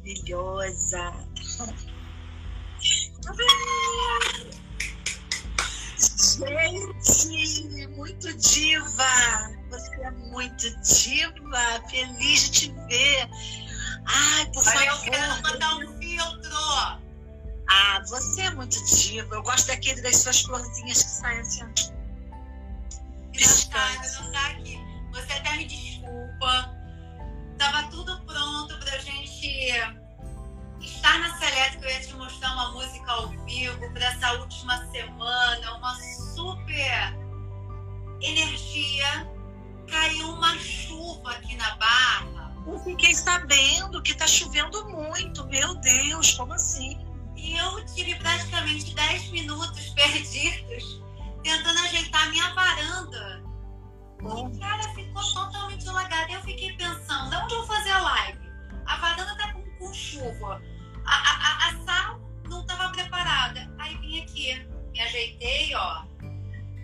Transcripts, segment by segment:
maravilhosa. Gente, muito diva. Você é muito diva. Feliz de te ver. Ai, por Olha, favor. eu quero mandar um filtro. Ah, você é muito diva. Eu gosto daquele das suas florzinhas que saem assim. Engraçado, não tá aqui. Você até me desculpa. Tava tudo pronto pra gente estar na Seleta, que eu ia te mostrar uma música ao vivo para essa última semana, uma super energia. Caiu uma chuva aqui na Barra. Eu fiquei sabendo que tá chovendo muito. Meu Deus, como assim? E eu tive praticamente 10 minutos perdidos tentando ajeitar a minha varanda. E, cara, ficou totalmente alagada. Eu fiquei pensando, onde eu vou fazer a live? A varanda tá com, com chuva. A, a, a, a sala não estava preparada. Aí vim aqui, me ajeitei, ó.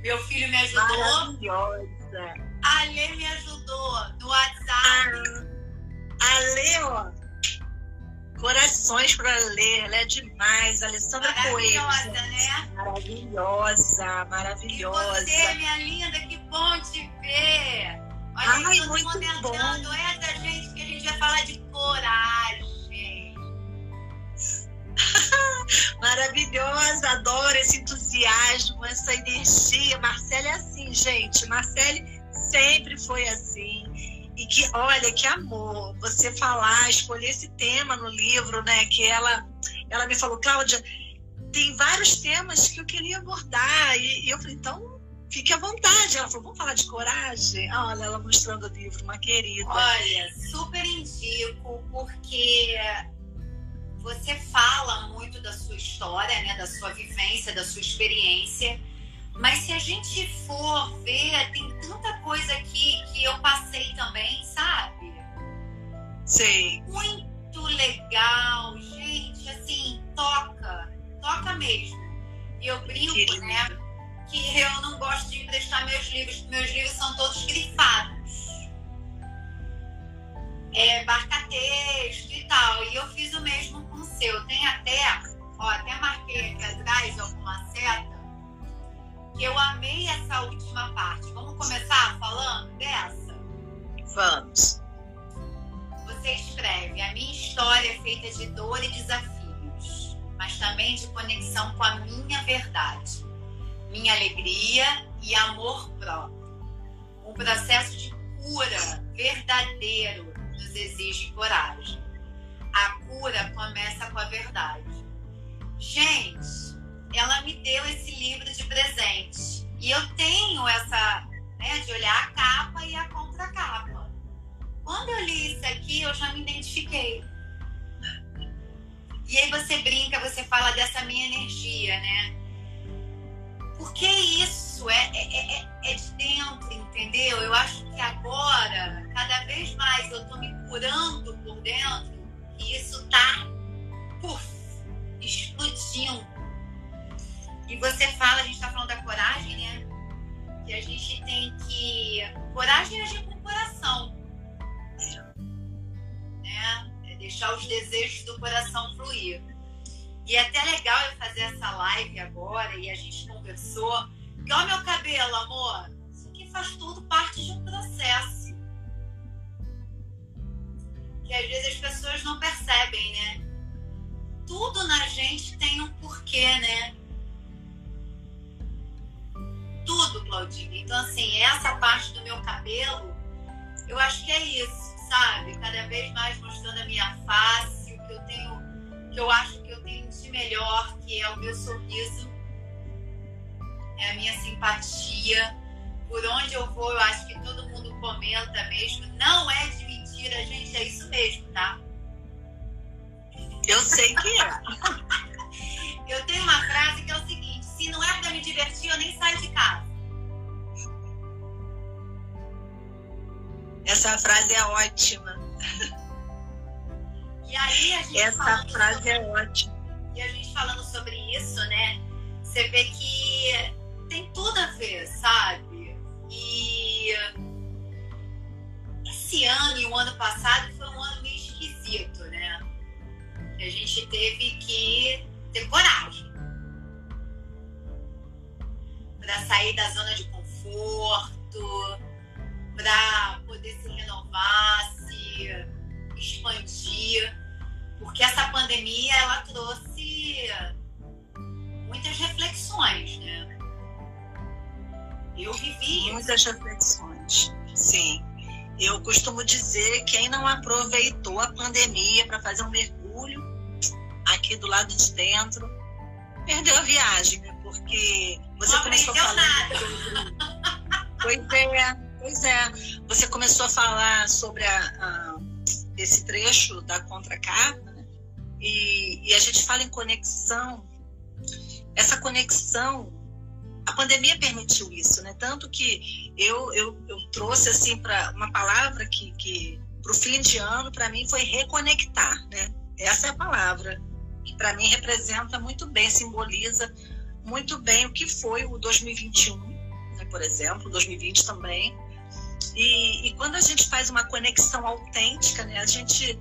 Meu filho me ajudou. Maravilhosa. A Lê me ajudou no WhatsApp. A Lê, ó. Corações para ler, ela é demais. Alessandra Coelho. Maravilhosa, né? Maravilhosa, E maravilhosa. você, minha linda, que bom te ver. Olha Ai, todo muito mundo entrando. Essa gente que a gente vai falar de coragem. Maravilhosa, adoro esse entusiasmo, essa energia. Marcele é assim, gente. Marcele sempre foi assim. E que, olha, que amor você falar, escolher esse tema no livro, né? Que ela, ela me falou, Cláudia, tem vários temas que eu queria abordar. E, e eu falei, então, fique à vontade. Ela falou, vamos falar de coragem? Olha, ela mostrando o livro, uma querida. Olha, super indico, porque você fala muito da sua história, né? Da sua vivência, da sua experiência. Mas se a gente for ver, tem tanta coisa aqui que eu passei também, sabe? Sei. muito legal, gente, assim, toca, toca mesmo. E eu brinco, Que né, que eu não gosto de emprestar meus livros, meus livros são todos grifados. É, marca texto e tal, e eu fiz o mesmo com o seu. Tem até, ó, até marquei aqui atrás alguma seta, eu amei essa última parte. Vamos começar falando dessa? Vamos. Você escreve: A minha história é feita de dor e desafios, mas também de conexão com a minha verdade, minha alegria e amor próprio. Um processo de cura verdadeiro nos exige coragem. A cura começa com a verdade. Gente, ela me deu esse livro de presente e eu tenho essa, né, de olhar a capa e a contracapa. Quando eu li isso aqui, eu já me identifiquei. E aí você brinca, você fala dessa minha energia, né? Porque isso é, é, é, é de dentro, entendeu? Eu acho que agora, cada vez mais eu tô me curando E é até legal eu fazer essa live agora e a gente conversou. Que ó meu cabelo, amor, isso aqui faz tudo parte de um processo. Que às vezes as pessoas não percebem, né? Tudo na gente tem um porquê, né? Tudo, Claudinha. Então, assim, essa parte do meu cabelo, eu acho que é isso sabe? Cada vez mais mostrando a minha face, o que eu tenho, que eu acho que eu tenho de melhor, que é o meu sorriso, é a minha simpatia. Por onde eu vou, eu acho que todo mundo comenta mesmo. Não é de mentira, gente, é isso mesmo, tá? Eu sei que é. Eu tenho uma frase que é o seguinte: se não é pra me divertir, eu nem saio de casa. Essa frase é ótima. E Essa frase sobre... é ótima. E a gente falando sobre isso, né? Você vê que tem tudo a ver, sabe? E esse ano e o ano passado foi um ano meio esquisito, né? A gente teve que ter coragem para sair da zona de conforto, para poder se renovar, se expandir, porque essa pandemia ela trouxe muitas reflexões, né? Eu vivi muitas reflexões, sim. Eu costumo dizer que quem não aproveitou a pandemia para fazer um mergulho aqui do lado de dentro perdeu a viagem, né? Porque você não começou a falar sobre. Pois é, pois é. Você começou a falar sobre a, a, esse trecho da contracapa, né? e, e a gente fala em conexão. Essa conexão a pandemia permitiu isso, né? Tanto que eu, eu, eu trouxe assim para uma palavra que, que para o fim de ano para mim foi reconectar, né? Essa é a palavra que para mim representa muito bem, simboliza muito bem o que foi o 2021, né? por exemplo, 2020 também. E, e quando a gente faz uma conexão autêntica, né? A gente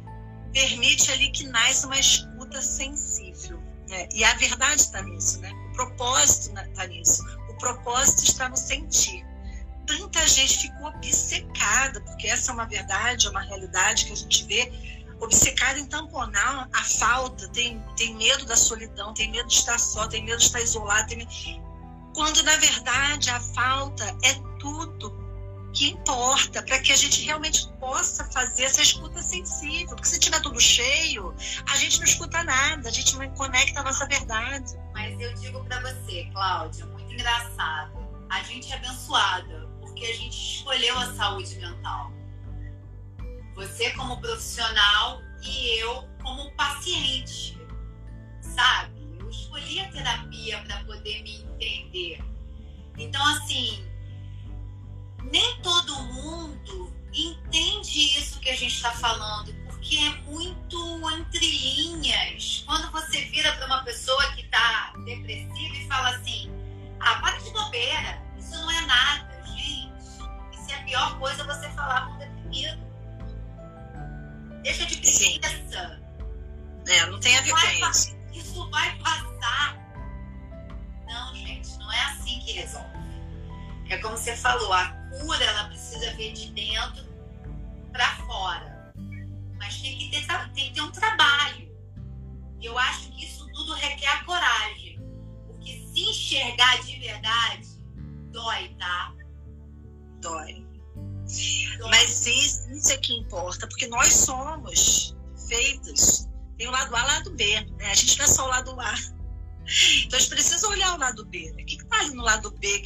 permite ali que nasça uma escuta sensível. Né? E a verdade está nisso, né? propósito está nisso. O propósito está no sentir. Tanta gente ficou obcecada, porque essa é uma verdade, é uma realidade que a gente vê, obcecada em tamponar a falta, tem, tem medo da solidão, tem medo de estar só, tem medo de estar isolado, tem... quando na verdade a falta é tudo que importa para que a gente realmente possa fazer essa escuta sensível. Porque se tiver tudo cheio, a gente não escuta nada, a gente não conecta a nossa verdade. Mas eu digo para você, Cláudia, muito engraçado. A gente é abençoada porque a gente escolheu a saúde mental. Você como profissional e eu como paciente, sabe? Eu escolhi a terapia para poder me entender. Então, assim, nem todo mundo entende isso que a gente está falando,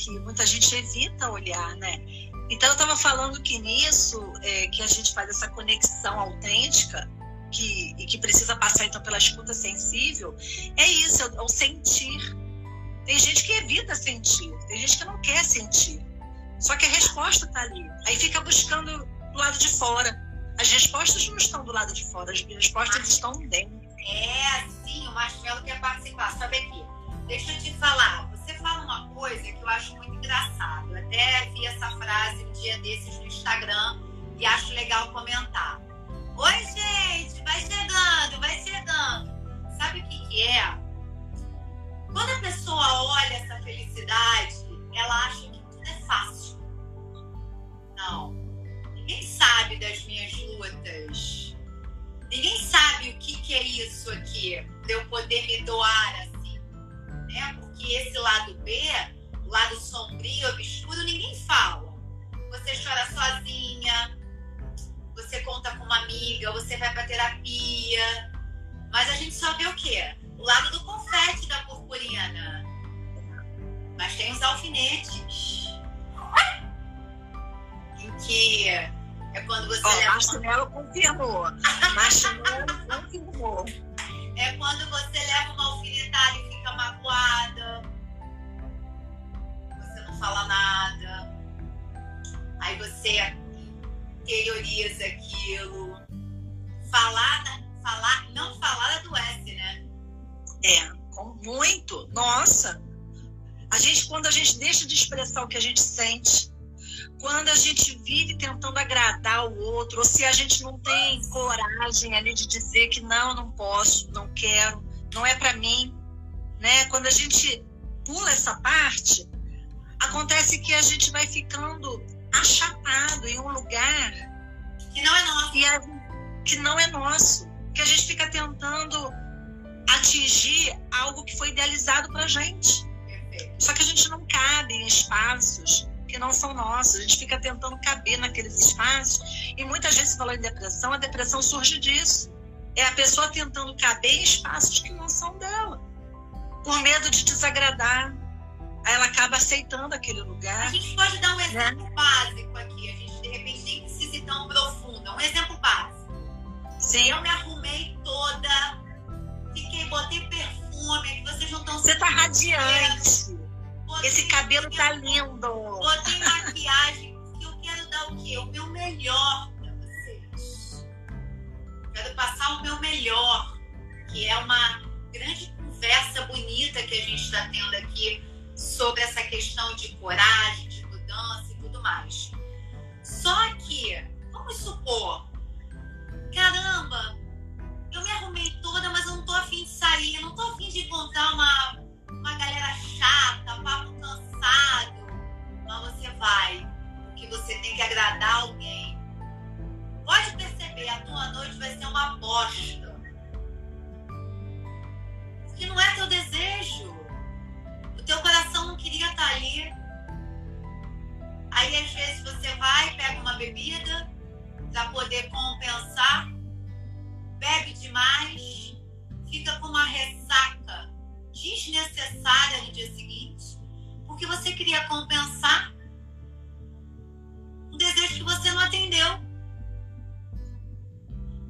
que muita gente evita olhar, né? Então eu estava falando que nisso é, que a gente faz essa conexão autêntica que, e que precisa passar então pela escuta sensível, é isso, é o sentir. Tem gente que evita sentir, tem gente que não quer sentir. Só que a resposta está ali. Aí fica buscando do lado de fora. As respostas não estão do lado de fora, as respostas estão dentro. É, sim, o Marcelo quer participar. Sabe aqui, deixa eu te falar. Fala uma coisa que eu acho muito engraçado. Eu até vi essa frase um dia desses no Instagram e acho legal comentar. Oi, gente, vai chegando, vai chegando. Sabe o que, que é? Quando a pessoa olha essa felicidade, ela acha que tudo é fácil. Não. Ninguém sabe das minhas lutas Ninguém sabe o que, que é isso aqui, de eu poder me doar assim, né? Porque esse lado B, o lado sombrio, obscuro, ninguém fala. Você chora sozinha, você conta com uma amiga, você vai para terapia, mas a gente só vê o quê? O lado do confete da purpurina. Mas tem os alfinetes. Em que é quando você oh, leva. Marshmallow uma... confirmou. Outro, ou se a gente não tem coragem ali de dizer que não, não posso, não quero, não é para mim, né? Quando a gente pula essa parte, acontece que a gente vai ficando achatado em um lugar que não é nosso, a, que não é nosso, que a gente fica tentando atingir algo que foi idealizado para gente. Só que a gente não cabe em espaços que não são nossos. A gente fica tentando caber naqueles espaços. E muitas vezes, falando em depressão, a depressão surge disso. É a pessoa tentando caber em espaços que não são dela. Por medo de desagradar. Aí ela acaba aceitando aquele lugar. A gente pode dar um exemplo né? básico aqui. A gente, de repente, nem precisa ir tão profundo. Um exemplo básico. Sim. Eu me arrumei toda, fiquei, botei perfume, vocês não estão Você tá radiante. Esse cabelo tá lindo. Botei maquiagem, porque eu quero dar o quê? O meu melhor para vocês. Quero passar o meu melhor, que é uma grande conversa bonita que a gente está tendo aqui sobre essa questão de coragem, de mudança e tudo mais. Só que, vamos supor, caramba, eu me arrumei toda, mas eu não tô afim de sair, eu não tô afim de encontrar uma Mas você vai, porque você tem que agradar alguém. Pode perceber, a tua noite vai ser uma bosta. Porque não é teu desejo. O teu coração não queria estar tá ali. Aí às vezes você vai, pega uma bebida para poder compensar, bebe demais, fica com uma ressaca desnecessária no dia seguinte, porque você queria compensar um desejo que você não atendeu.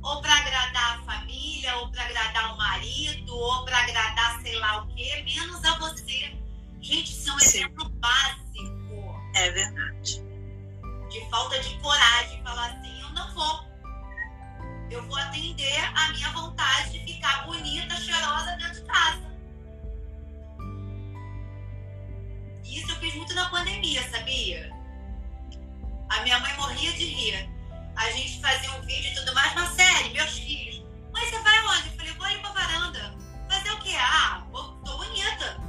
Ou para agradar a família, ou para agradar o marido, ou para agradar sei lá o quê, menos a você. Gente, isso é um Sim. exemplo básico. É verdade. De falta de coragem, falar assim, eu não vou. Eu vou atender a minha vontade de ficar bonita, cheirosa dentro de casa. Isso eu fiz muito na pandemia, sabia? A minha mãe morria de rir. A gente fazia um vídeo e tudo mais, uma série, meus filhos. Mãe, você vai onde? Eu falei, vou ali pra varanda. Fazer o quê? Ah, tô bonita.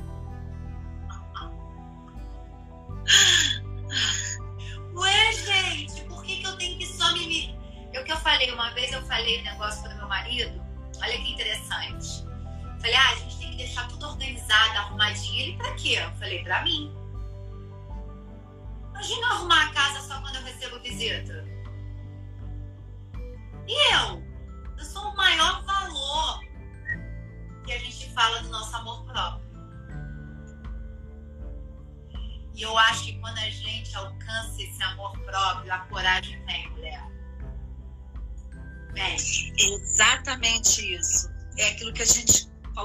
Ué, gente, por que, que eu tenho que só me. O que eu falei, uma vez eu falei um negócio pro meu marido. Olha que interessante. Falei, ah, a gente deixar tudo organizado, arrumadinho. Ele, pra quê? Eu falei, pra mim. Imagina arrumar a casa só quando eu recebo visita. E eu? Eu sou o maior valor que a gente fala do nosso amor próprio. E eu acho que quando a gente alcança esse amor próprio, a coragem vem, mulher. Vem. Exatamente isso. É aquilo que a gente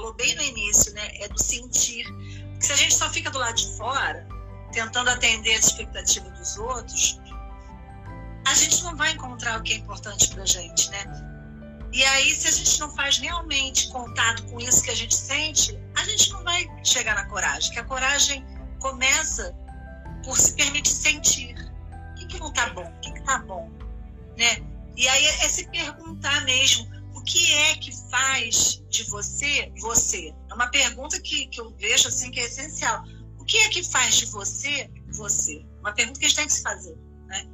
falou bem no início, né? É do sentir. Porque se a gente só fica do lado de fora, tentando atender a expectativa dos outros, a gente não vai encontrar o que é importante pra gente, né? E aí, se a gente não faz realmente contato com isso que a gente sente, a gente não vai chegar na coragem. Que a coragem começa por se permitir sentir. O que, que não tá bom? O que, que tá bom? Né? E aí é se perguntar mesmo que é que faz de você você? É uma pergunta que, que eu vejo assim que é essencial. O que é que faz de você você? Uma pergunta que a gente tem que se fazer, né?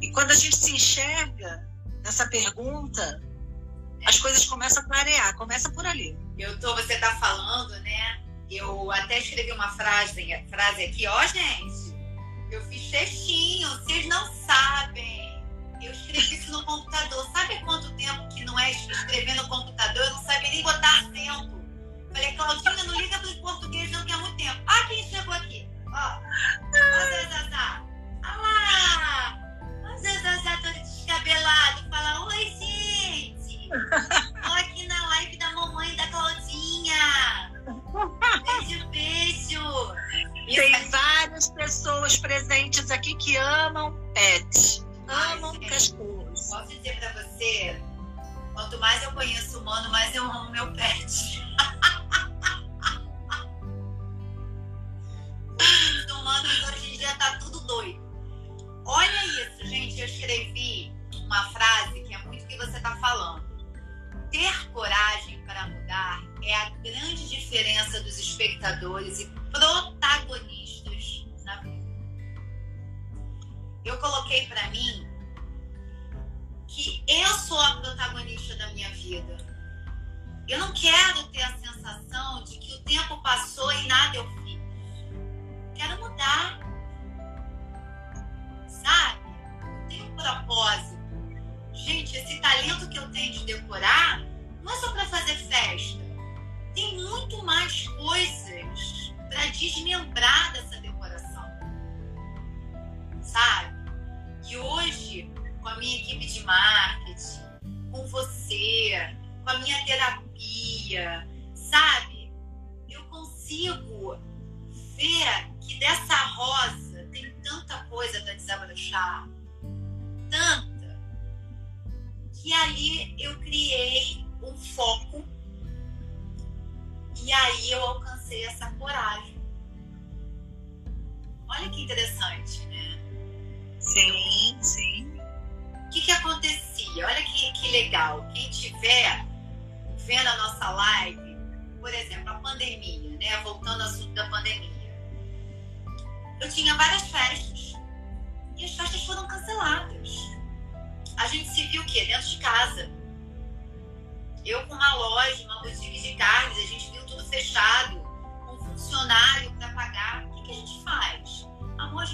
E quando a gente se enxerga nessa pergunta, as coisas começam a clarear, começa por ali. Eu tô, você tá falando, né? Eu até escrevi uma frase, frase aqui, ó, gente. Eu fiz textinho, vocês não sabem eu escrevi isso no computador. Sabe quanto tempo que não é escrever no computador? Eu não sabia nem botar acento. Falei, Claudinha, não liga para os portugueses não, que há muito tempo. Ah, quem chegou aqui? Ó, Zé Zazá. Ah lá! Zé Zazá todo descabelado. Fala, oi, gente. Tô aqui na live da mamãe da Claudinha. Beijo, beijo. Tem várias pessoas presentes aqui que amam pet amam cachorros. Posso dizer pra você, quanto mais eu conheço o humano, mais eu amo meu pet. O humanos hoje em dia tá tudo doido. Olha isso, gente, eu escrevi uma frase que é muito o que você tá falando. Ter coragem para mudar é a grande diferença dos espectadores e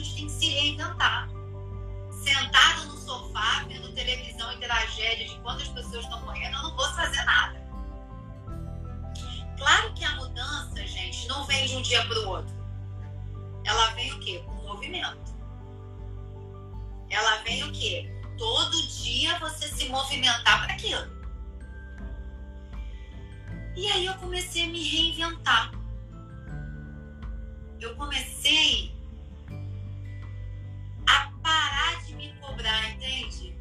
gente tem que se reinventar sentado no sofá, vendo televisão e tragédia de quantas pessoas estão morrendo, eu não vou fazer nada. Claro que a mudança, gente, não vem de um dia para o outro. Ela vem o quê? Com movimento. Ela vem o quê? Todo dia você se movimentar para aquilo. E aí eu comecei a me reinventar. Eu comecei entende?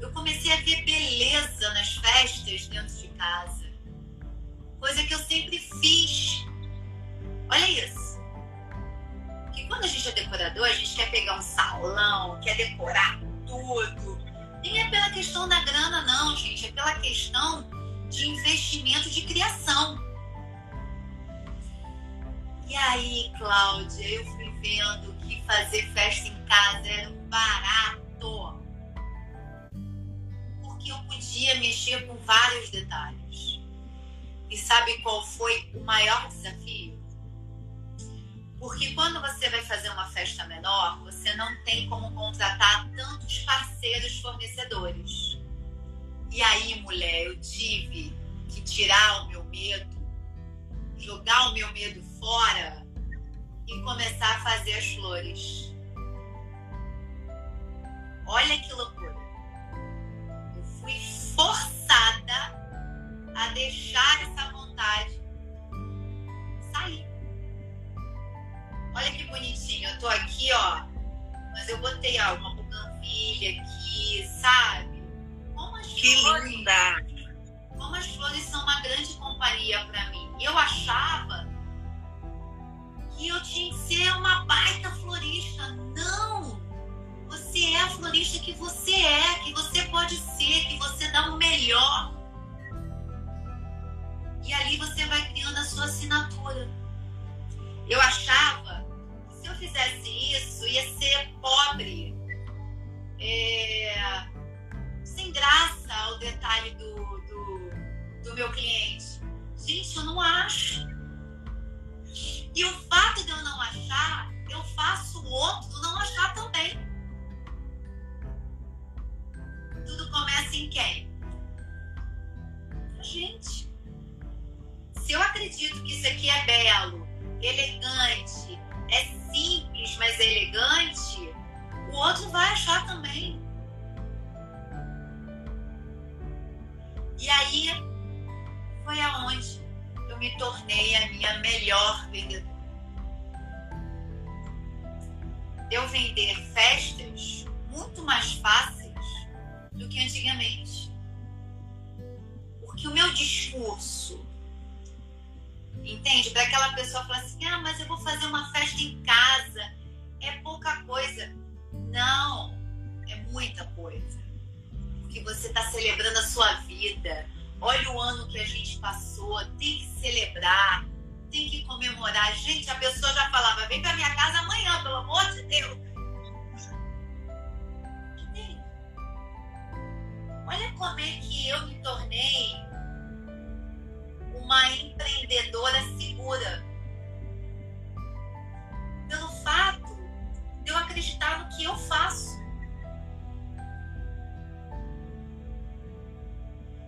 Eu comecei a ver beleza nas festas dentro de casa. Coisa que eu sempre fiz. Olha isso. Que quando a gente é decorador, a gente quer pegar um salão, quer decorar tudo. Nem é pela questão da grana, não, gente. É pela questão de investimento de criação. E aí, Cláudia, eu fui vendo que fazer festa em casa era barato. Porque eu podia mexer com vários detalhes. E sabe qual foi o maior desafio? Porque quando você vai fazer uma festa menor, você não tem como contratar tantos parceiros fornecedores. E aí, mulher, eu tive que tirar o meu medo, jogar o meu medo fora e começar a fazer as flores. Olha que loucura. Eu fui forçada a deixar essa vontade sair. Olha que bonitinho. Eu tô aqui, ó. Mas eu botei ó, uma buganvilha aqui, sabe? Como as que flores, linda!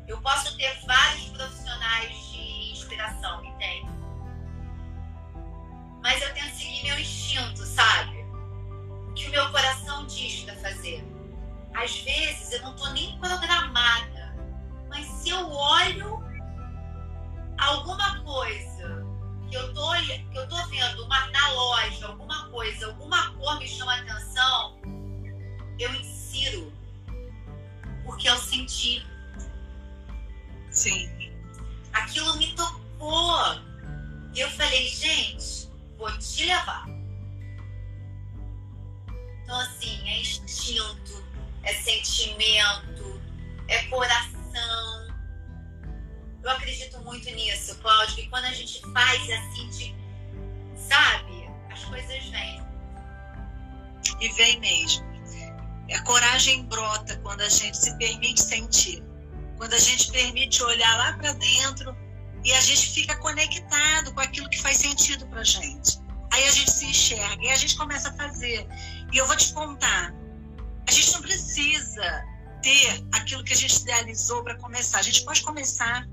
Eu posso fazer. E eu vou te contar, a gente não precisa ter aquilo que a gente idealizou para começar. A gente pode começar.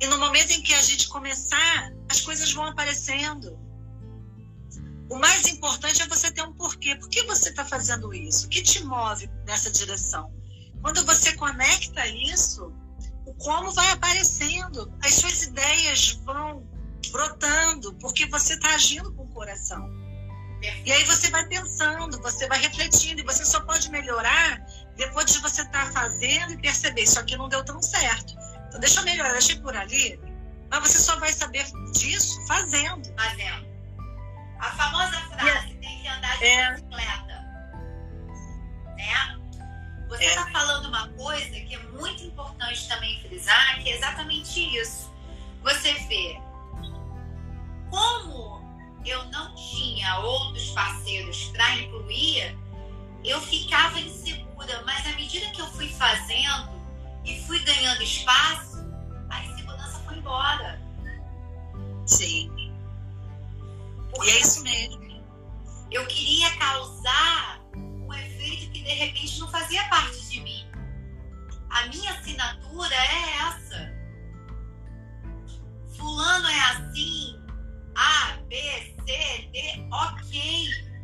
E no momento em que a gente começar, as coisas vão aparecendo. O mais importante é você ter um porquê. Por que você está fazendo isso? O que te move nessa direção? Quando você conecta isso, o como vai aparecendo. As suas ideias vão brotando, porque você está agindo com o coração. E aí você vai pensando, você vai refletindo, e você só pode melhorar depois de você estar tá fazendo e perceber, isso aqui não deu tão certo. Então deixa eu melhorar, deixa eu por ali. Mas você só vai saber disso fazendo. Fazendo. A famosa frase, tem que andar de é. bicicleta. Né? Você está é. falando uma coisa que é muito importante também frisar, que é exatamente isso. Você vê como eu não tinha outros parceiros para incluir, eu ficava insegura. Mas à medida que eu fui fazendo e fui ganhando espaço, a insegurança foi embora. Sim. Porque e é isso mesmo. Eu queria causar um efeito que de repente não fazia parte de mim. A minha assinatura é essa. Fulano é assim, A, B, C, D, ok.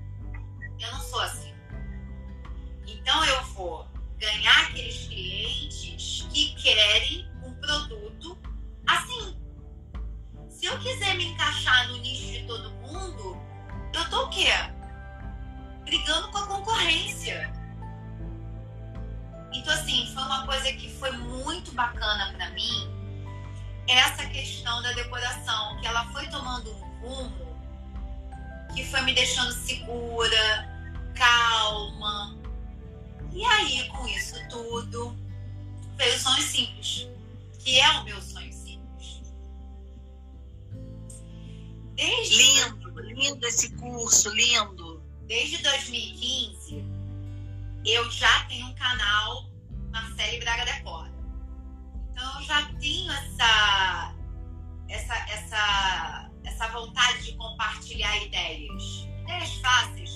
Eu não sou assim. Então eu vou ganhar aqueles clientes que querem um produto assim. Se eu quiser me encaixar no nicho de todo mundo, eu tô o quê? Brigando com a concorrência. Então, assim, foi uma coisa que foi muito bacana para mim, essa questão da decoração, que ela foi tomando um rumo que foi me deixando segura, calma. E aí, com isso tudo, veio o sonho simples, que é o meu sonho simples. Desde lindo, lindo esse curso, lindo. Desde 2015, eu já tenho um canal Marcele Braga Decora. Então, eu já tenho essa, essa, essa essa vontade de compartilhar ideias. Ideias fáceis,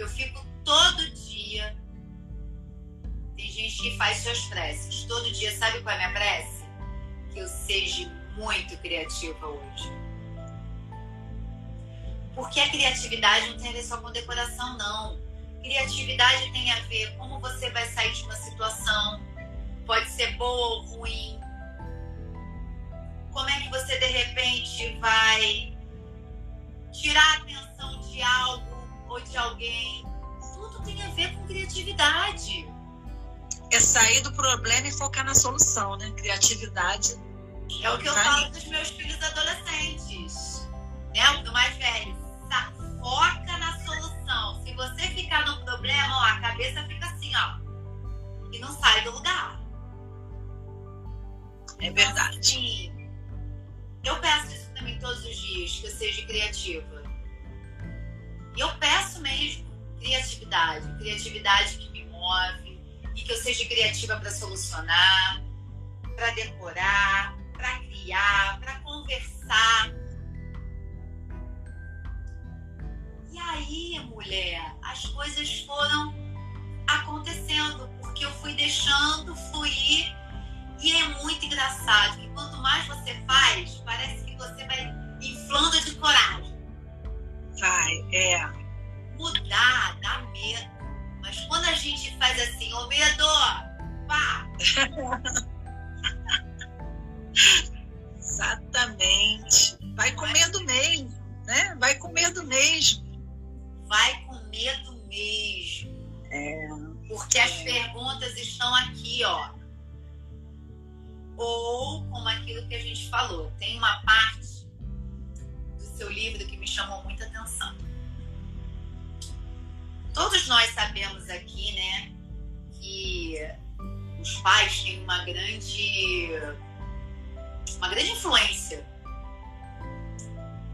Eu fico todo dia. Tem gente que faz suas preces. Todo dia, sabe qual é a minha prece? Que eu seja muito criativa hoje. Porque a criatividade não tem a ver só com decoração, não Criatividade tem a ver como você vai sair de uma situação, pode ser boa ou ruim. Como é que você de repente vai tirar a atenção de algo ou de alguém? Tudo tem a ver com criatividade. É sair do problema e focar na solução, né? Criatividade. É o que eu falo dos meus filhos adolescentes, né? O mais velho. Foca na solução. Se você ficar no problema, ó, a cabeça fica assim, ó. E não sai do lugar. É verdade. Então, assim, eu peço isso também todos os dias, que eu seja criativa. E eu peço mesmo criatividade, criatividade que me move e que eu seja criativa para solucionar, para decorar, para criar, para conversar, aí, mulher, as coisas foram acontecendo, porque eu fui deixando fluir. E é muito engraçado que quanto mais você faz, parece que você vai inflando de coragem. Vai, é. Mudar dá medo. Mas quando a gente faz assim, ô medo, pá! Exatamente. Vai com medo mesmo, né? Vai com medo mesmo vai com medo mesmo. É, porque as perguntas estão aqui, ó. Ou, como aquilo que a gente falou, tem uma parte seu livro que me chamou muita atenção. Todos nós sabemos aqui, né, que os pais têm uma grande uma grande influência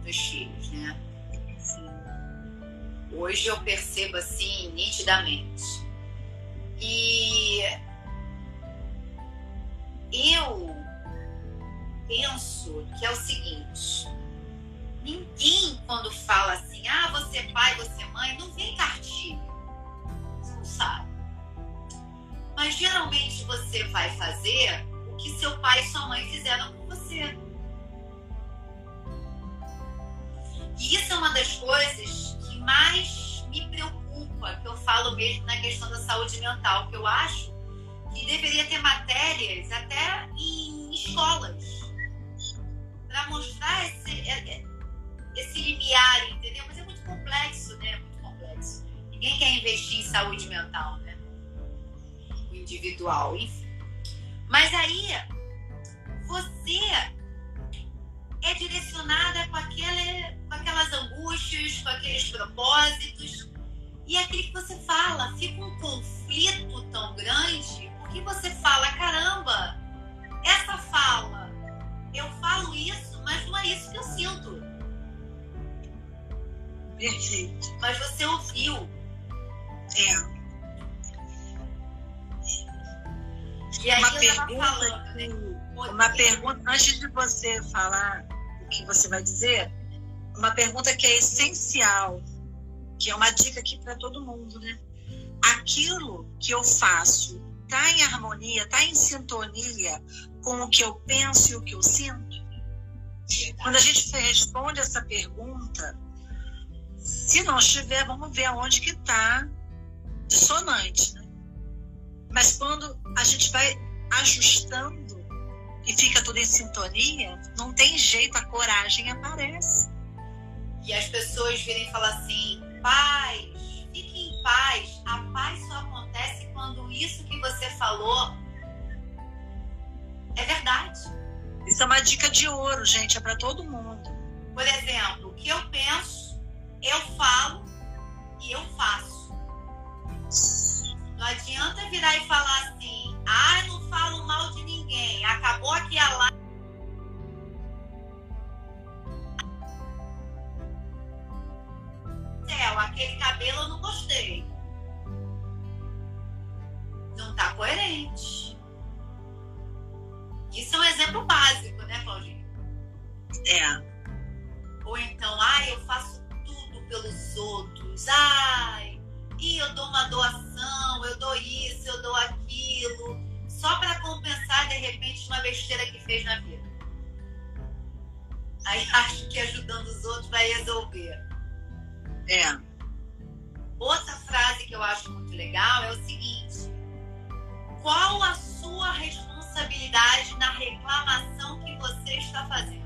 nos filhos, né? Hoje eu percebo assim nitidamente. E eu penso que é o seguinte: ninguém, quando fala assim, ah, você é pai, você é mãe, não vem cartilha. Você não sabe. Mas geralmente você vai fazer o que seu pai e sua mãe fizeram com você. E isso é uma das coisas mais me preocupa, que eu falo mesmo na questão da saúde mental, que eu acho que deveria ter matérias até em escolas para mostrar esse, é, é, esse limiar, entendeu? Mas é muito complexo, né? Muito complexo. Ninguém quer investir em saúde mental, né? O individual, enfim. Mas aí, você é direcionada com, aquele, com aquelas angústias, com aqueles propósitos. E é aquilo que você fala, fica um conflito tão grande, porque você fala, caramba, essa fala, eu falo isso, mas não é isso que eu sinto. Perfeito. Mas você ouviu. É. E aí uma pergunta, falando, né? uma pergunta, antes de você falar o que você vai dizer, uma pergunta que é essencial, que é uma dica aqui para todo mundo, né? Aquilo que eu faço está em harmonia, está em sintonia com o que eu penso e o que eu sinto? Quando a gente responde essa pergunta, Se não estiver, vamos ver aonde que está dissonante. Né? Mas quando a gente vai ajustando e fica tudo em sintonia, não tem jeito, a coragem aparece. E as pessoas virem falar assim, paz, fique em paz. A paz só acontece quando isso que você falou é verdade. Isso é uma dica de ouro, gente, é para todo mundo. Por exemplo, o que eu penso, eu falo e eu faço. Não adianta virar e falar assim, ah, não falo mal de ninguém, acabou aqui a live. Céu, aquele cabelo eu não gostei. Não tá coerente. Isso é um exemplo básico, né, Paulinho? É. Ou então, ai, eu faço pelos outros. Ai, e eu dou uma doação, eu dou isso, eu dou aquilo, só para compensar de repente uma besteira que fez na vida. Aí acho que ajudando os outros vai resolver. É. Outra frase que eu acho muito legal é o seguinte: qual a sua responsabilidade na reclamação que você está fazendo?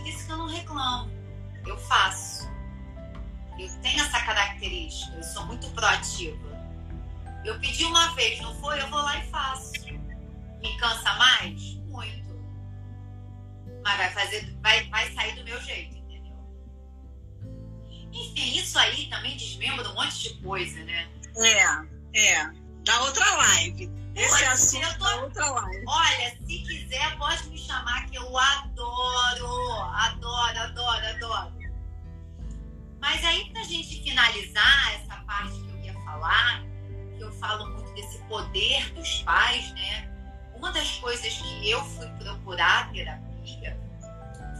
Por isso que eu não reclamo eu faço. Eu tenho essa característica, eu sou muito proativa. Eu pedi uma vez, não foi? Eu vou lá e faço. Me cansa mais? Muito. Mas vai fazer, vai, vai sair do meu jeito, entendeu? Enfim, isso aí também desmembra um monte de coisa, né? É, é. Da outra live. Esse assunto tô... da outra live. Olha, se quiser, pode me chamar que eu adoro, adoro, adoro, adoro. Mas aí, para a gente finalizar essa parte que eu ia falar, que eu falo muito desse poder dos pais, né? Uma das coisas que eu fui procurar terapia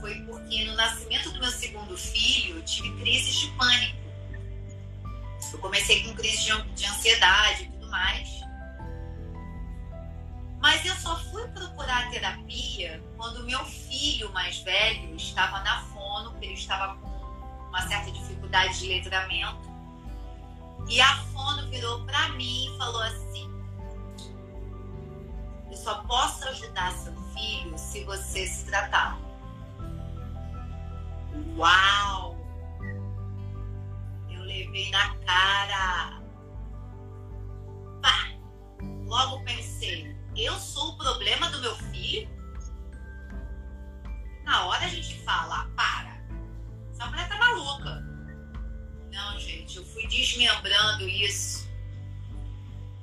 foi porque no nascimento do meu segundo filho eu tive crises de pânico. Eu comecei com crise de ansiedade e tudo mais. Mas eu só fui procurar terapia quando meu filho mais velho estava na fono, ele estava com uma certa dificuldade de letramento. E a fono virou para mim e falou assim: Eu só posso ajudar seu filho se você se tratar. Uau! Eu levei na cara. Pá! Logo pensei: Eu sou o problema do meu filho? Na hora a gente fala: Para essa mulher tá maluca. Não, gente, eu fui desmembrando isso.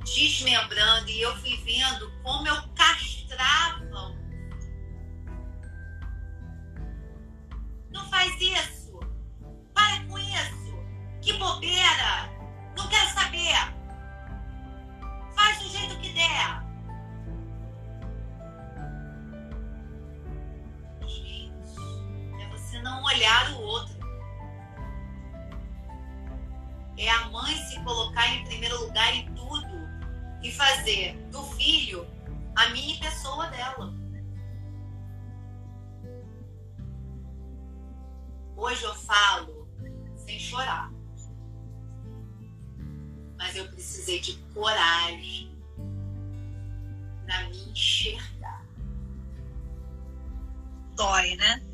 Desmembrando e eu fui vendo como eu castrava. Não faz isso. Para com isso. Que bobeira. Não quero saber. Faz do jeito que der. Não olhar o outro. É a mãe se colocar em primeiro lugar em tudo e fazer do filho a mini pessoa dela. Hoje eu falo sem chorar. Mas eu precisei de coragem para me enxergar. Dói, né?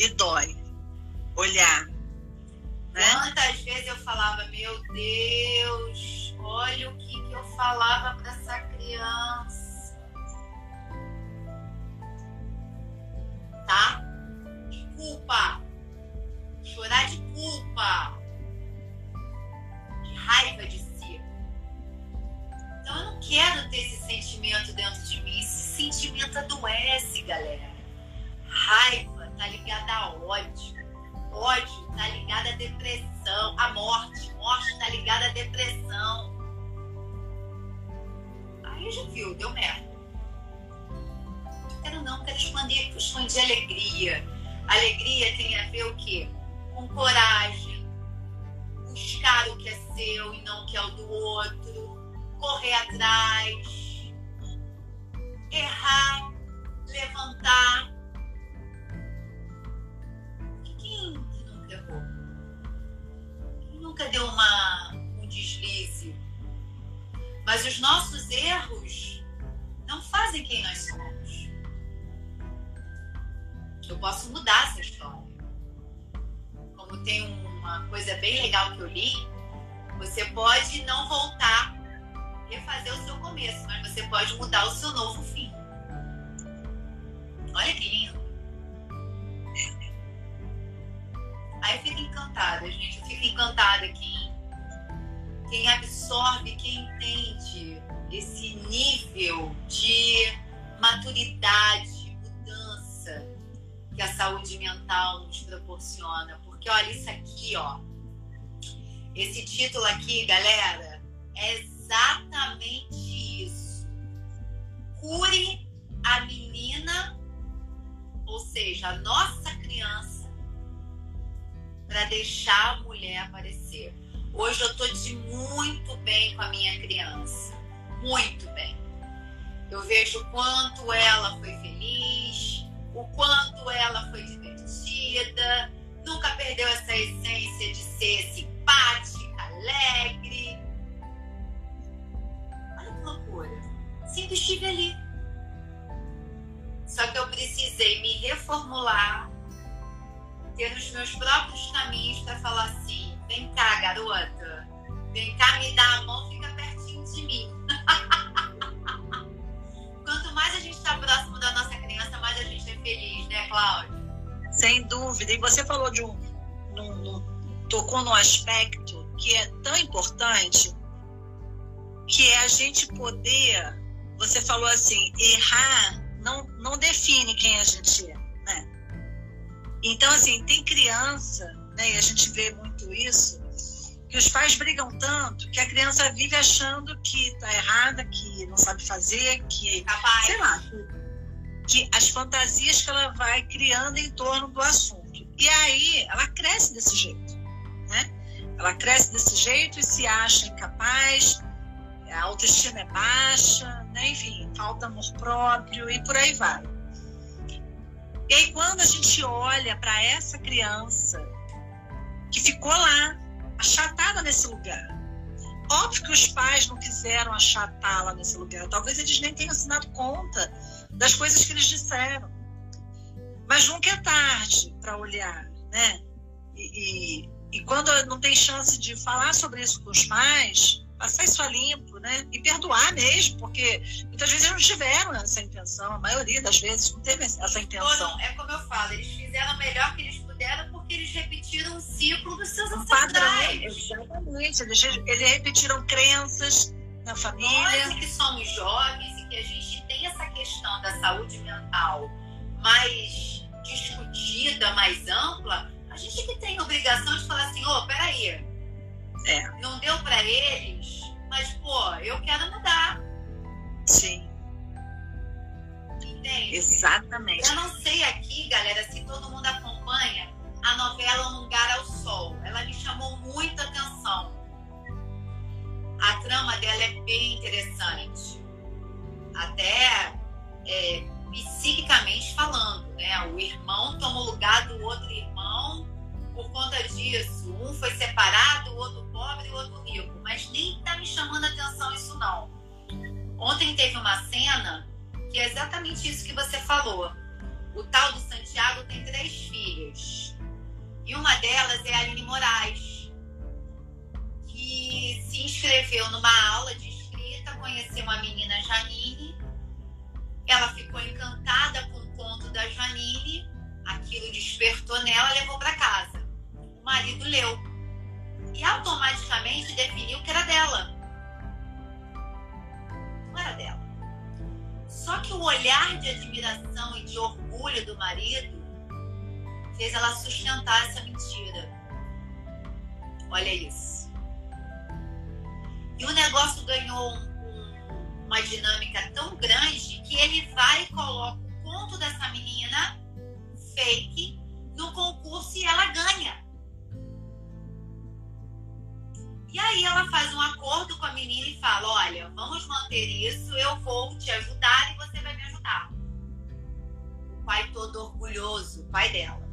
E dói olhar. Né? Quantas vezes eu falava, meu Deus, olha o que, que eu falava para essa criança. Tá? De culpa. Chorar de culpa. De raiva de si. Então eu não quero ter esse sentimento dentro de mim. Esse sentimento adoece, galera. Raiva está ligada a ódio. Ódio está ligado à depressão, à morte. Morte está ligada à depressão. Aí já viu, deu merda. Quero não, quero expandir, expandir alegria. Alegria tem a ver o quê? Com coragem, buscar o que é seu e não o que é o do outro, correr atrás, errar, levantar, terror. Nunca deu uma, um deslize. Mas os nossos erros não fazem quem nós somos. Eu posso mudar essa história. Como tem uma coisa bem legal que eu li, você pode não voltar e fazer o seu começo, mas você pode mudar o seu novo fim. Olha que lindo. Encantada, gente. Eu fico encantada quem, quem absorve, quem entende esse nível de maturidade, mudança que a saúde mental nos proporciona. Porque olha isso aqui, ó. Esse título aqui, galera, é exatamente isso. Cure a menina, ou seja, a nossa criança para deixar a mulher aparecer. Hoje eu tô de muito bem com a minha criança, muito bem. Eu vejo quanto ela foi feliz, o quanto ela foi divertida, nunca perdeu essa essência de ser simpática, alegre. Olha que loucura. Sempre estive ali. Só que eu precisei me reformular ter os meus próprios caminhos para falar assim: vem cá, garota, vem cá, me dá a mão, fica pertinho de mim. Quanto mais a gente está próximo da nossa criança, mais a gente é feliz, né, Cláudia? Sem dúvida. E você falou de um. Num, num, tocou num aspecto que é tão importante, que é a gente poder. Você falou assim: errar não, não define quem a gente é. Então, assim, tem criança, né, e a gente vê muito isso, que os pais brigam tanto que a criança vive achando que tá errada, que não sabe fazer, que, Capaz. sei lá, que, que as fantasias que ela vai criando em torno do assunto. E aí ela cresce desse jeito, né? Ela cresce desse jeito e se acha incapaz, a autoestima é baixa, né? enfim, falta amor próprio e por aí vai. E aí, quando a gente olha para essa criança que ficou lá, achatada nesse lugar, óbvio que os pais não quiseram achatá-la nesse lugar. Talvez eles nem tenham se dado conta das coisas que eles disseram. Mas nunca é tarde para olhar, né? E, e, e quando não tem chance de falar sobre isso com os pais, passar isso a limpo, né? E perdoar mesmo, porque muitas vezes eles não tiveram essa intenção, a maioria das vezes não teve essa intenção. Não, é como eu falo, eles fizeram o melhor que eles puderam porque eles repetiram o ciclo dos seus um padrão, exatamente. Eles, eles repetiram crenças na família. Nós que somos jovens e que a gente tem essa questão da saúde mental mais discutida, mais ampla, a gente que tem a obrigação de falar assim, ô, oh, peraí, é. Não deu para eles, mas, pô, eu quero mudar. Sim. Entende? Exatamente. Eu não sei aqui, galera, se todo mundo acompanha a novela Um Lugar ao Sol. Ela me chamou muita atenção. A trama dela é bem interessante. Até é, psiquicamente falando, né? O irmão toma o lugar do outro irmão por conta disso. Um foi separado, o outro pobre e outro rico. Mas nem tá me chamando atenção isso não. Ontem teve uma cena que é exatamente isso que você falou. O tal do Santiago tem três filhas. E uma delas é a Aline Moraes, que se inscreveu numa aula de escrita, conheceu uma menina Janine. Ela ficou encantada com o conto da Janine, aquilo despertou nela, levou para casa o marido leu. E automaticamente definiu que era dela. Não era dela. Só que o olhar de admiração e de orgulho do marido fez ela sustentar essa mentira. Olha isso. E o negócio ganhou um, um, uma dinâmica tão grande que ele vai e coloca o conto dessa menina fake no concurso e ela ganha. E aí ela faz um acordo com a menina e fala: olha, vamos manter isso, eu vou te ajudar e você vai me ajudar. O pai todo orgulhoso, o pai dela.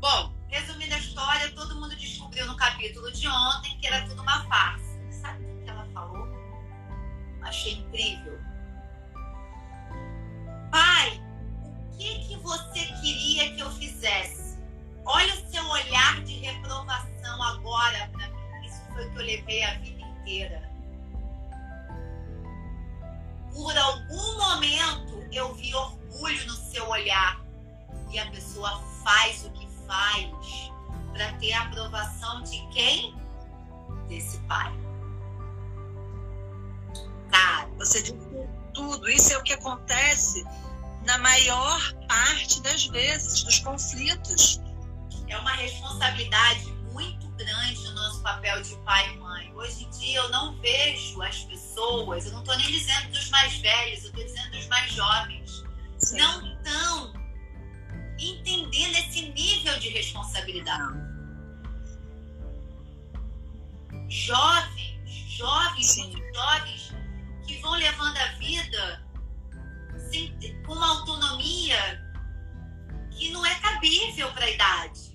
Bom, resumindo a história, todo mundo descobriu no capítulo de ontem que era tudo uma farsa. Sabe o que ela falou? Achei incrível. Pai, o que, que você queria que eu fizesse? Olha o seu olhar de reprovação agora para mim. Foi que eu levei a vida inteira. Por algum momento eu vi orgulho no seu olhar e a pessoa faz o que faz para ter a aprovação de quem? Desse pai. Cara, você disse tudo. Isso é o que acontece na maior parte das vezes dos conflitos. É uma responsabilidade grande o nosso papel de pai e mãe. Hoje em dia eu não vejo as pessoas, eu não estou nem dizendo dos mais velhos, eu estou dizendo dos mais jovens, Sim. não estão entendendo esse nível de responsabilidade. Jovens, jovens, muito jovens, que vão levando a vida sem, com uma autonomia que não é cabível para a idade.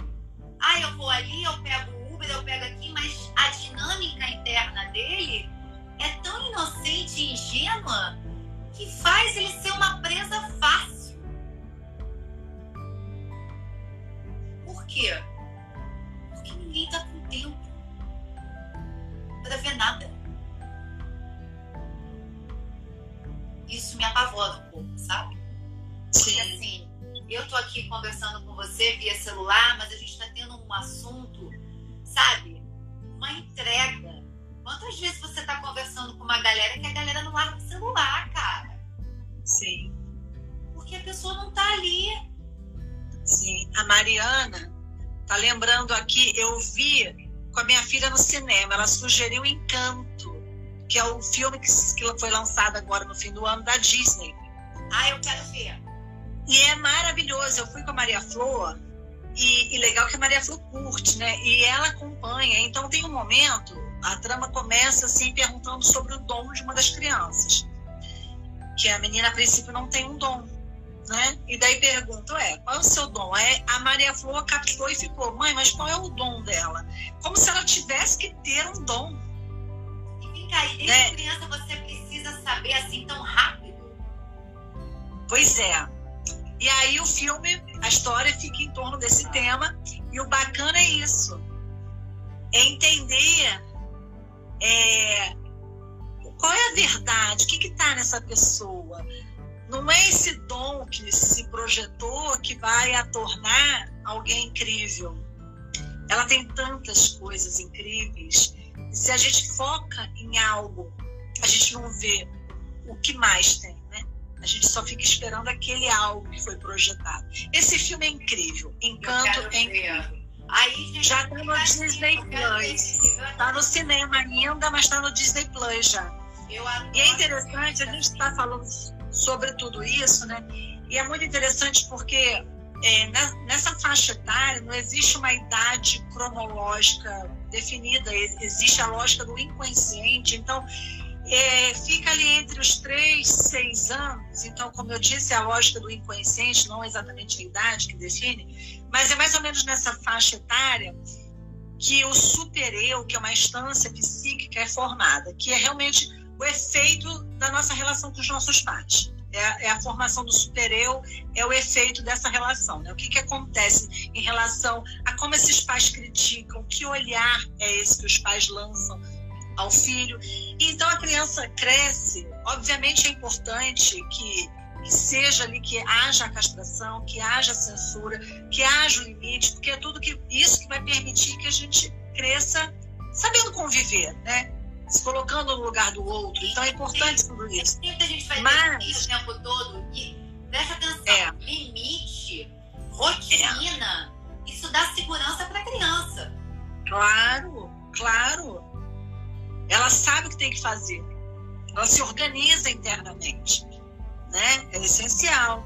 Ah, eu vou ali, eu pego eu pego aqui, mas a dinâmica interna dele é tão inocente e ingênua que faz ele ser uma presa fácil Por quê? Porque ninguém tá com tempo para ver nada. Isso me apavora um pouco, sabe? Porque assim, eu tô aqui conversando com você via celular, mas a gente tá tendo um assunto, sabe? Uma entrega. Quantas vezes você tá conversando com uma galera que a galera não larga o celular, cara? Sim. Porque a pessoa não tá ali. Sim. A Mariana tá lembrando aqui, eu vi com a minha filha no cinema, ela sugeriu Encanto, que é o filme que, que foi lançado agora no fim do ano da Disney. Ah, eu quero ver. E é maravilhoso. Eu fui com a Maria Flor e, e, legal que a Maria Flor curte, né? E ela acompanha. Então tem um momento, a trama começa assim perguntando sobre o dom de uma das crianças. Que a menina a princípio não tem um dom né? E daí pergunto, é, qual é o seu dom? É, a Maria Flor captou e ficou, mãe, mas qual é o dom dela? Como se ela tivesse que ter um dom. E fica aí, desde né? criança você precisa saber assim tão rápido. Pois é. E aí o filme, a história fica em torno desse tema, e o bacana é isso. É entender é, qual é a verdade, o que está nessa pessoa não é esse dom que se projetou que vai a tornar alguém incrível. Ela tem tantas coisas incríveis. E se a gente foca em algo, a gente não vê o que mais tem? A gente só fica esperando aquele algo que foi projetado. Esse filme é incrível. Encanto é incrível. Aí, já está no Disney Plus. Está no cinema ainda, mas está no Disney Plus já. E é interessante, a gente está falando sobre tudo isso, né? E é muito interessante porque é, nessa faixa etária não existe uma idade cronológica definida, existe a lógica do inconsciente. Então, é, fica ali entre os 3 6 anos. Então, como eu disse, é a lógica do inconsciente, não exatamente a idade que define, mas é mais ou menos nessa faixa etária que o super-eu, que é uma instância psíquica, é formada, que é realmente o efeito da nossa relação com os nossos pais. É, é a formação do super-eu, é o efeito dessa relação. Né? O que, que acontece em relação a como esses pais criticam, que olhar é esse que os pais lançam ao filho. E então a criança cresce, obviamente é importante que, que seja ali, que haja a castração, que haja a censura, que haja o limite, porque é tudo que isso que vai permitir que a gente cresça sabendo conviver, né? se colocando no lugar do outro. Então é importante tudo isso. A gente vai Mas... o tempo todo e presta atenção, é. limite, rotina, é. isso dá segurança para a criança. Claro, claro. Ela sabe o que tem que fazer. Ela se organiza internamente, né? É essencial.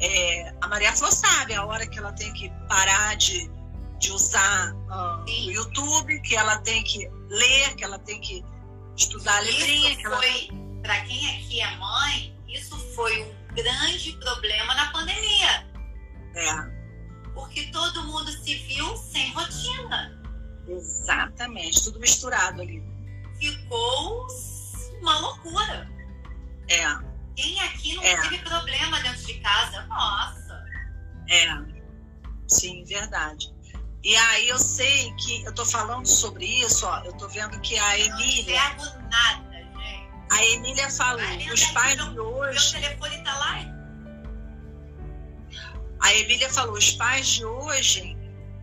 É, a Maria Flor sabe a hora que ela tem que parar de, de usar uh, o YouTube, que ela tem que ler, que ela tem que estudar a letrinha. Isso foi, ela... para quem aqui é mãe, isso foi um grande problema na pandemia. É. Porque todo mundo se viu sem rotina. Exatamente, tudo misturado ali. Ficou uma loucura. é. teve problema dentro de casa. Nossa. É. Sim, verdade. E aí eu sei que eu tô falando sobre isso, ó, eu tô vendo que a Emília. Não enxergo nada, gente. A Emília falou, os pais de hoje. Meu telefone tá lá. A Emília falou, os pais de hoje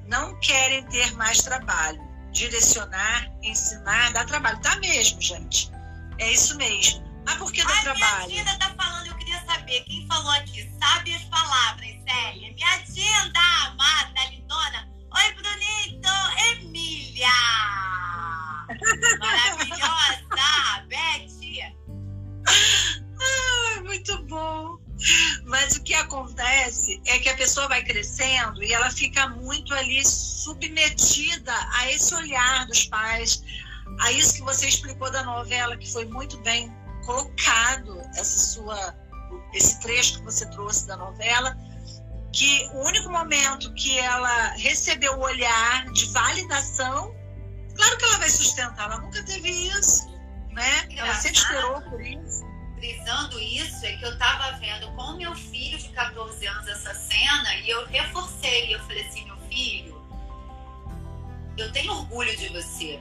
não querem ter mais trabalho. Direcionar, ensinar, dar trabalho. Tá mesmo, gente. É isso mesmo. Mas por que dá Ai, trabalho? Minha tia tá falando, eu queria saber. Quem falou aqui? Sabe as palavras, Célia? Minha tia amada, lindona. Oi, Brunito! Emília! Maravilhosa! Beth! Ah, muito bom. Mas o que acontece é que a pessoa vai crescendo e ela fica muito ali submetida a esse olhar dos pais, a isso que você explicou da novela, que foi muito bem colocado, essa sua, esse trecho que você trouxe da novela, que o único momento que ela recebeu o olhar de validação, claro que ela vai sustentar, ela nunca teve isso, né? Ela sempre esperou por isso. Frisando isso, é que eu estava vendo com meu filho de 14 anos essa cena e eu reforcei, eu falei assim, meu filho, eu tenho orgulho de você,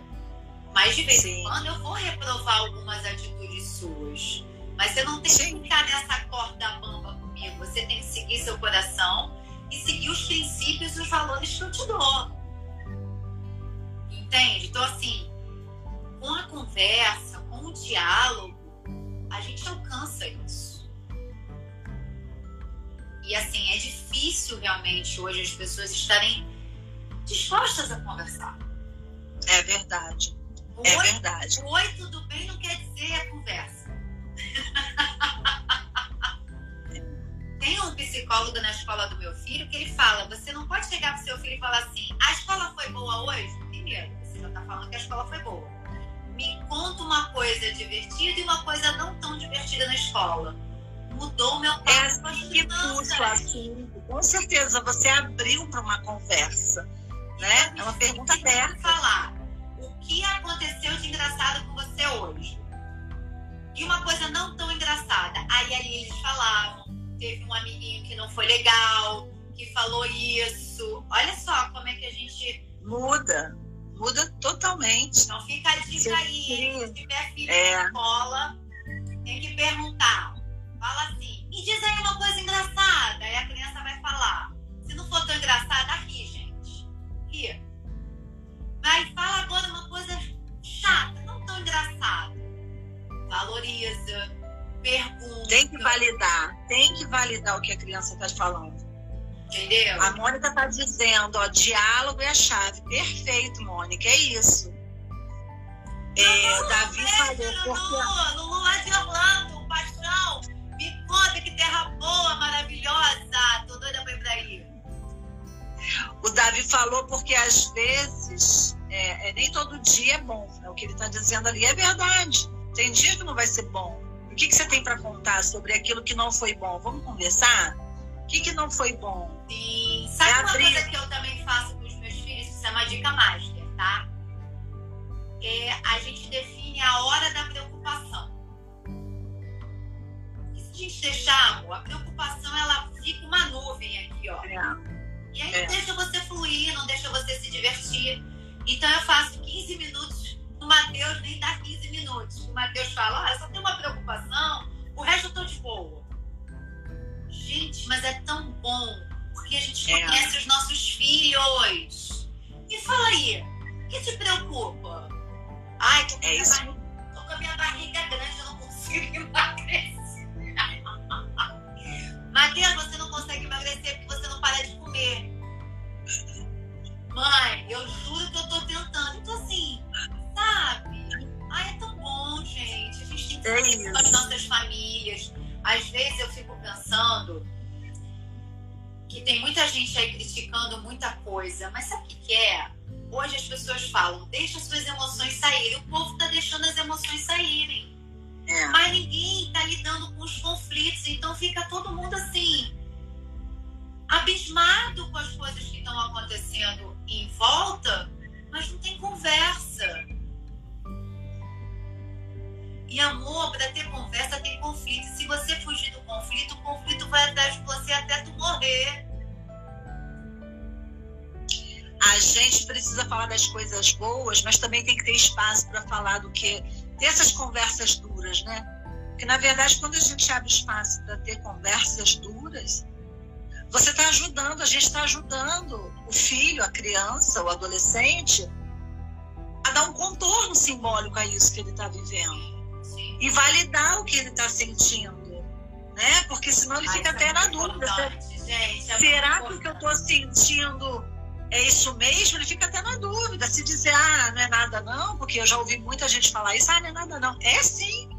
mas de vez em quando eu vou reprovar algumas atitudes suas. Mas você não tem Sim. que ficar nessa corda bamba comigo. Você tem que seguir seu coração e seguir os princípios e os valores que eu te dou. Entende? Então, assim, com a conversa, com o diálogo, a gente alcança isso. E, assim, é difícil realmente hoje as pessoas estarem dispostas a conversar. É verdade. é oi, verdade. Oi, tudo bem não quer dizer a conversa. Tem um psicólogo na escola do meu filho que ele fala: você não pode chegar pro seu filho e falar assim, a escola foi boa hoje? Primeiro, você já tá falando que a escola foi boa. Me conta uma coisa divertida e uma coisa não tão divertida na escola. Mudou o meu papo é assim que puxa assim. Com certeza você abriu para uma conversa, né? É uma pergunta aberta. Falar o que aconteceu de engraçado com você hoje? E uma coisa não tão engraçada. Aí ali eles falavam, teve um amiguinho que não foi legal, que falou isso. Olha só como é que a gente. Muda, muda totalmente. Então fica a dica aí, se tiver filho é. na escola, tem que perguntar. Fala assim, me diz aí uma coisa engraçada. Aí a criança vai falar. Se não for tão engraçada, ri, gente. Ri. Mas fala agora uma coisa chata, não tão engraçada valoriza, pergunta. Tem que validar, tem que validar o que a criança está falando. Entendeu? A Mônica está dizendo, ó, diálogo é a chave. Perfeito, Mônica, é isso. É, Lulu, Davi falou porque... Lulu, Lulu lá de Orlando, paixão. Me conta que terra boa, maravilhosa. Tô doida pra ir pra aí. O Davi falou porque às vezes é, é, nem todo dia é bom. É o que ele está dizendo ali é verdade. Tem dia que não vai ser bom. O que, que você tem para contar sobre aquilo que não foi bom? Vamos conversar? O que, que não foi bom? Sim. Sabe é uma abrir... coisa que eu também faço com os meus filhos? Isso é uma dica master, tá? É, a gente define a hora da preocupação. E se a gente deixar, amor, a preocupação ela fica uma nuvem aqui, ó. É. E aí é. não deixa você fluir, não deixa você se divertir. Então eu faço 15 minutos o Matheus nem dá 15 minutos. O Matheus fala, olha, só tem uma preocupação, o resto eu tô de boa. Gente, mas é tão bom, porque a gente é. conhece os nossos filhos. Me fala aí, o que te preocupa? Ai, tô com, é barriga, tô com a minha barriga grande, eu não consigo emagrecer. Matheus, você não consegue emagrecer porque você não para de comer. Mãe, eu juro que eu tô tentando. Então, assim, sabe? Ai, é tão bom, gente. A gente tem que é com as nossas famílias. Às vezes eu fico pensando que tem muita gente aí criticando muita coisa, mas sabe o que é? Hoje as pessoas falam, deixa suas emoções saírem. O povo está deixando as emoções saírem. É. Mas ninguém está lidando com os conflitos, então fica todo mundo assim, abismado com as coisas que estão acontecendo em volta, mas não tem conversa. E amor, para ter conversa tem conflito. Se você fugir do conflito, o conflito vai atrás de você até tu morrer. A gente precisa falar das coisas boas, mas também tem que ter espaço para falar do que. dessas conversas duras, né? Porque, na verdade, quando a gente abre espaço para ter conversas duras, você está ajudando, a gente está ajudando o filho, a criança, o adolescente a dar um contorno simbólico a isso que ele está vivendo. E validar o que ele está sentindo. Né? Porque senão ele Ai, fica até é na dúvida. Gente, é será que o que eu estou sentindo é isso mesmo? Ele fica até na dúvida. Se dizer, ah, não é nada não, porque eu já ouvi muita gente falar isso, ah, não é nada não. É sim.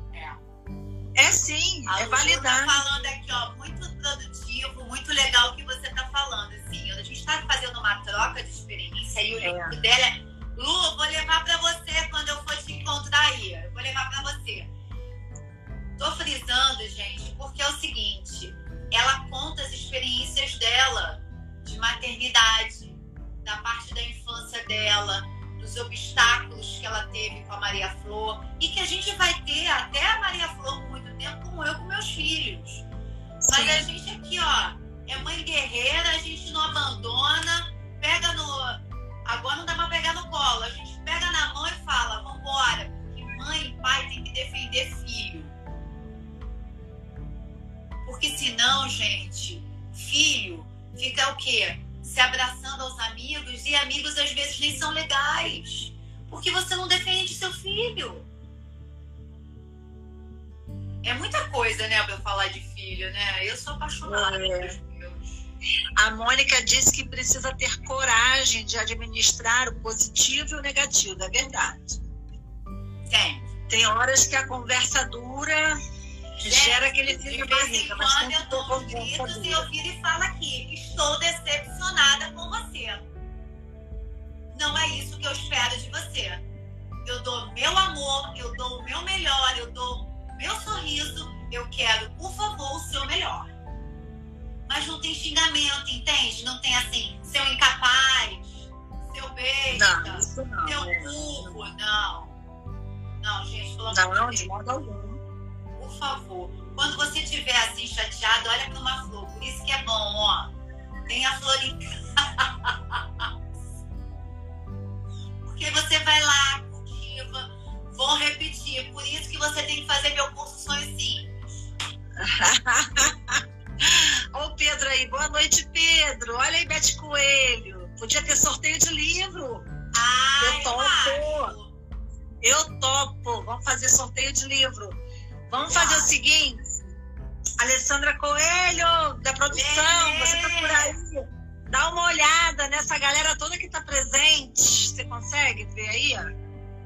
É, é sim, a é validar. Tá falando aqui, ó, muito produtivo, muito legal o que você está falando. Assim, a gente está fazendo uma troca de experiência e o é. livro dela é Lu, vou levar para você quando eu for te encontrar aí. Eu vou levar para você. Tô frisando, gente, porque é o seguinte: ela conta as experiências dela de maternidade, da parte da infância dela, dos obstáculos que ela teve com a Maria Flor e que a gente vai ter até a Maria Flor por muito tempo, como eu com meus filhos. Sim. Mas a gente aqui, ó, é mãe guerreira, a gente não abandona, pega no Agora não dá pra pegar no colo. A gente pega na mão e fala, vambora. Porque mãe e pai tem que defender filho. Porque senão, gente, filho fica o quê? Se abraçando aos amigos e amigos às vezes nem são legais. Porque você não defende seu filho. É muita coisa, né, pra falar de filho, né? Eu sou apaixonada é. pelos a Mônica disse que precisa ter coragem de administrar o positivo e o negativo, é verdade. Tem. Tem horas que a conversa dura gera aquele frio de barriga. Mas quando eu dou gritos e eu viro e falo aqui, estou decepcionada com você. Não é isso que eu espero de você. Eu dou meu amor, eu dou o meu melhor, eu dou meu sorriso. Eu quero, por favor, o seu melhor mas não tem xingamento, entende? Não tem assim, seu incapaz, seu besta, não, não, seu é. burro, não. Não, gente, pelo amor não, de, de modo algum. Favor, quando você estiver assim chateado, olha para uma flor. Por isso que é bom, ó. Tem a flor em casa. Porque você vai lá, cultiva, vão repetir. Por isso que você tem que fazer meu curso Sonho Simples. Olha o Pedro aí. Boa noite, Pedro. Olha aí, Bete Coelho. Podia ter sorteio de livro. Ah, eu topo. Eu topo. Vamos fazer sorteio de livro. Vamos fazer o seguinte. Alessandra Coelho, da produção, é. você tá por aí. Dá uma olhada nessa galera toda que tá presente. Você consegue ver aí?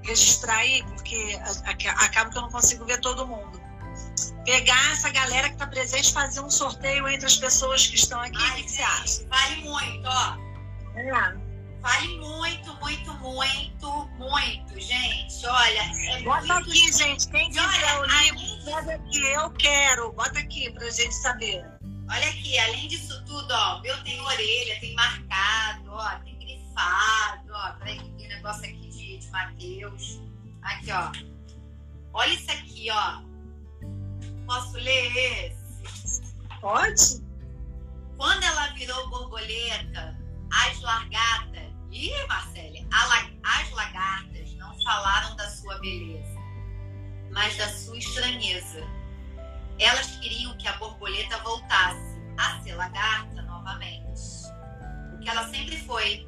Registrar aí, porque acaba que eu não consigo ver todo mundo pegar essa galera que está presente fazer um sorteio entre as pessoas que estão aqui. Ai, o que, que você acha? Vale muito, ó. É. Vale muito, muito, muito, muito, gente. Olha, é Bota muito... aqui, gente. Quem quiser o livro, bota aqui. Eu quero. Bota aqui pra gente saber. Olha aqui, além disso tudo, ó, o meu tem orelha, tem marcado, ó, tem grifado, ó. Peraí que tem um negócio aqui de, de Mateus. Aqui, ó. Olha isso aqui, ó. Posso ler esse? Pode. Quando ela virou borboleta, as lagartas. Ih, Marcele, as lagartas não falaram da sua beleza, mas da sua estranheza. Elas queriam que a borboleta voltasse a ser lagarta novamente. O que ela sempre foi.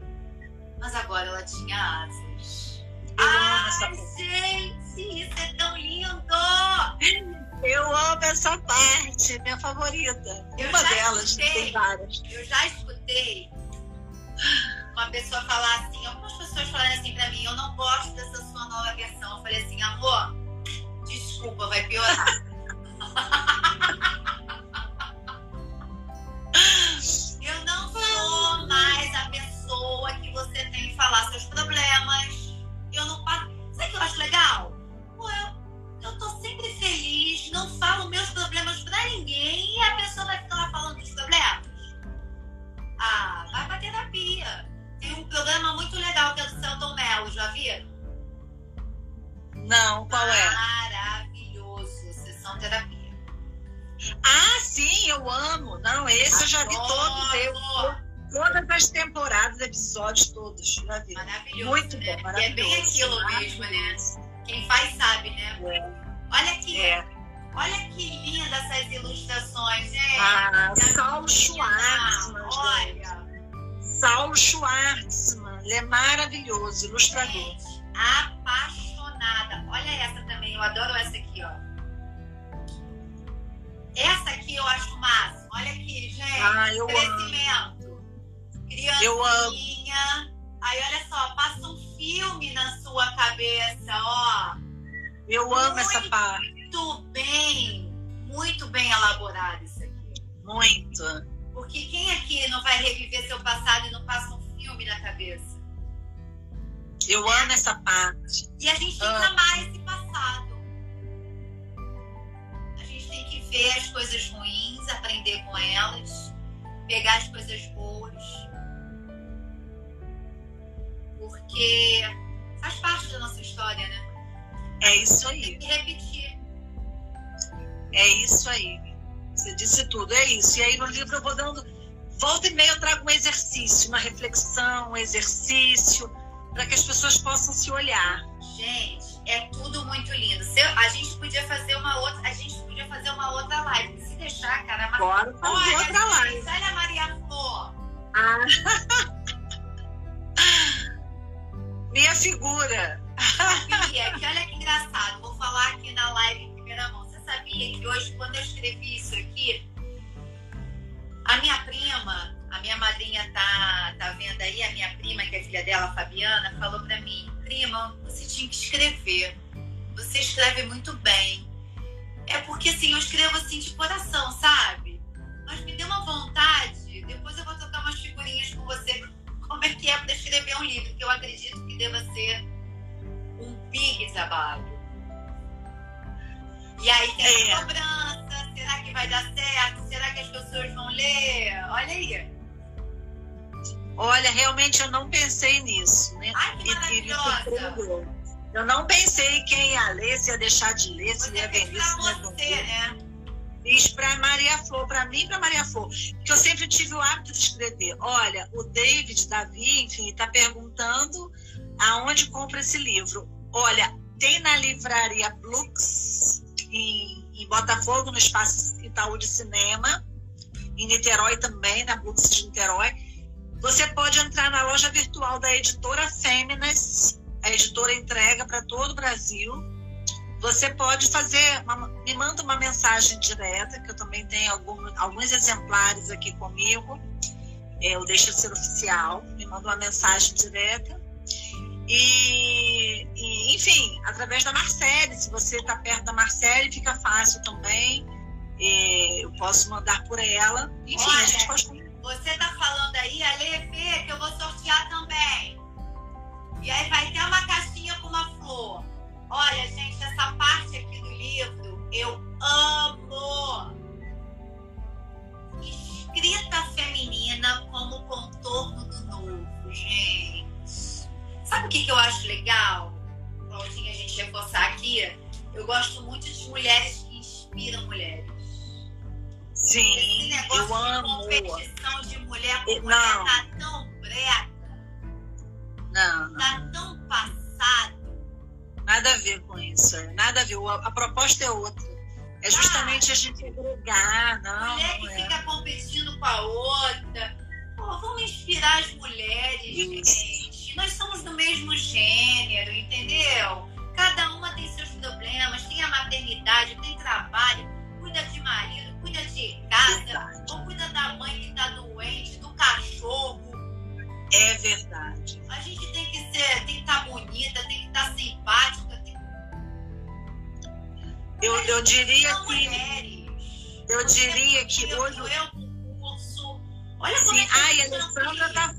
Mas agora ela tinha asas. Ai, gente, isso é tão lindo! Eu amo essa parte, minha favorita. Eu uma delas, escutei, tem várias. Eu já escutei uma pessoa falar assim, algumas pessoas falarem assim pra mim, eu não gosto dessa sua nova versão. Eu falei assim, amor, desculpa, vai piorar. Essa parte. E a gente tem que Ah. amar esse passado. A gente tem que ver as coisas ruins, aprender com elas, pegar as coisas boas. Porque faz parte da nossa história, né? É isso aí. Tem que repetir. É isso aí. Você disse tudo, é isso. E aí no livro eu vou dando. Volta e meia eu trago um exercício, uma reflexão, um exercício, para que as pessoas possam se olhar. Gente, é tudo muito lindo. Se eu- a gente podia fazer uma outra, a gente podia fazer uma outra live. Se deixar, cara, mas... Bora fazer olha, outra gente, live. olha a Maria Flor. Ah. Minha figura. Sabia que olha que engraçado. Vou falar aqui na live em primeira mão. Você sabia que hoje, quando eu escrevi isso aqui, a minha prima, a minha madrinha tá, tá vendo aí, a minha prima, que é filha dela, a Fabiana, falou pra mim, prima, você tinha que escrever. Você escreve muito bem. É porque assim, eu escrevo assim de coração, sabe? Mas me deu uma vontade. Depois eu vou trocar umas figurinhas com você. Como é que é pra escrever um livro? Que eu acredito que deva ser um big trabalho. E aí tem É. a cobrança, será que vai dar certo? Será que as pessoas vão ler? Olha aí. Olha, realmente eu não pensei nisso, né? Ai, que e maravilhosa. Eu não pensei em quem ia ler, se ia deixar de ler, se Você ia vender, se ia você, vender. né? Fiz para Maria Flor, para mim e para Maria Flor. Porque eu sempre tive o hábito de escrever. Olha, o David, Davi, enfim, está perguntando aonde compra esse livro. Olha, tem na livraria Blux, em, em Botafogo, no Espaço Itaú de Cinema, em Niterói também, na Blux de Niterói. Você pode entrar na loja virtual da editora Fêminas, a editora entrega para todo o Brasil. Você pode fazer, uma- me manda uma mensagem direta, que eu também tenho algum- alguns exemplares aqui comigo. Eu deixo ser oficial, me manda uma mensagem direta. E, e, enfim, através da Marcele, se você está perto da Marcele, fica fácil também. Eu posso mandar por ela. Enfim, Olha, a gente pode. Você tá falando aí, a Lê Fê, que eu vou sortear também. E aí vai ter uma caixinha com uma flor. Olha, gente, essa parte aqui do livro eu amo. Escrita feminina como contorno do novo, gente. Sabe o que, que eu acho legal, Claudinha, a gente reforçar aqui? Eu gosto muito de mulheres que inspiram mulheres. Esse Sim, negócio eu amo. competição de mulher com mulher não. tá tão brega, Não, não. tá tão passado. Nada a ver com isso. é, Nada a ver. A, a proposta é outra. É justamente a gente agregar. Não, mulher que é. fica competindo com a outra. Pô, vamos inspirar as mulheres, Isso. gente. Nós somos do mesmo gênero, entendeu? Cada uma tem seus problemas, tem a maternidade, tem trabalho, cuida de marido, cuida de casa, ou cuida da mãe que tá doente, do cachorro. É verdade. A gente tem que ser, tem que estar bonita, tem que estar simpática, tem Eu, eu diria que. mulheres. Eu diria que eu, hoje. Eu. Olha como Sim. é que Ai, a Alessandra está